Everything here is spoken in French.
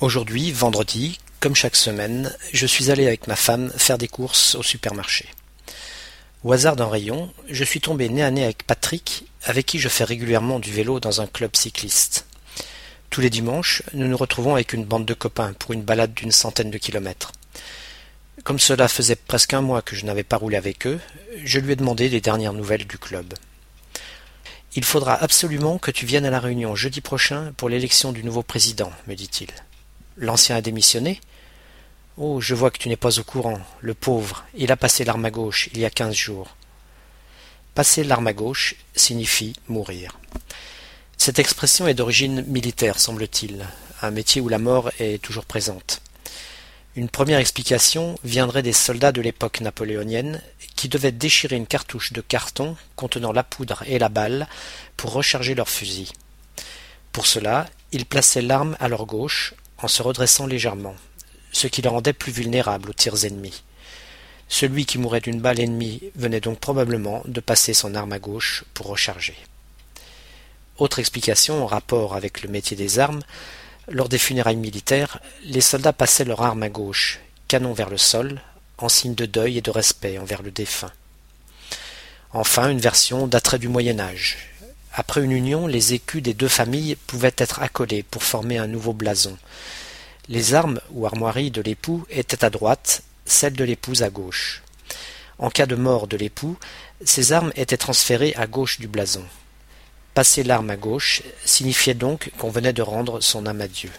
Aujourd'hui, vendredi, comme chaque semaine, je suis allé avec ma femme faire des courses au supermarché. Au hasard d'un rayon, je suis tombé nez à nez avec Patrick, avec qui je fais régulièrement du vélo dans un club cycliste. Tous les dimanches, nous nous retrouvons avec une bande de copains pour une balade d'une centaine de kilomètres. Comme cela faisait presque un mois que je n'avais pas roulé avec eux, je lui ai demandé les dernières nouvelles du club. Il faudra absolument que tu viennes à la réunion jeudi prochain pour l'élection du nouveau président, me dit-il. L'ancien a démissionné Oh, je vois que tu n'es pas au courant. Le pauvre, il a passé l'arme à gauche il y a quinze jours. Passer l'arme à gauche signifie mourir. Cette expression est d'origine militaire, semble-t-il, un métier où la mort est toujours présente. Une première explication viendrait des soldats de l'époque napoléonienne qui devaient déchirer une cartouche de carton contenant la poudre et la balle pour recharger leur fusil. Pour cela, ils plaçaient l'arme à leur gauche en se redressant légèrement, ce qui le rendait plus vulnérable aux tirs ennemis. Celui qui mourait d'une balle ennemie venait donc probablement de passer son arme à gauche pour recharger. Autre explication en rapport avec le métier des armes, lors des funérailles militaires, les soldats passaient leur arme à gauche, canon vers le sol, en signe de deuil et de respect envers le défunt. Enfin, une version daterait du Moyen Âge. Après une union, les écus des deux familles pouvaient être accolés pour former un nouveau blason. Les armes ou armoiries de l'époux étaient à droite, celles de l'épouse à gauche. En cas de mort de l'époux, ces armes étaient transférées à gauche du blason. Passer l'arme à gauche signifiait donc qu'on venait de rendre son âme à Dieu.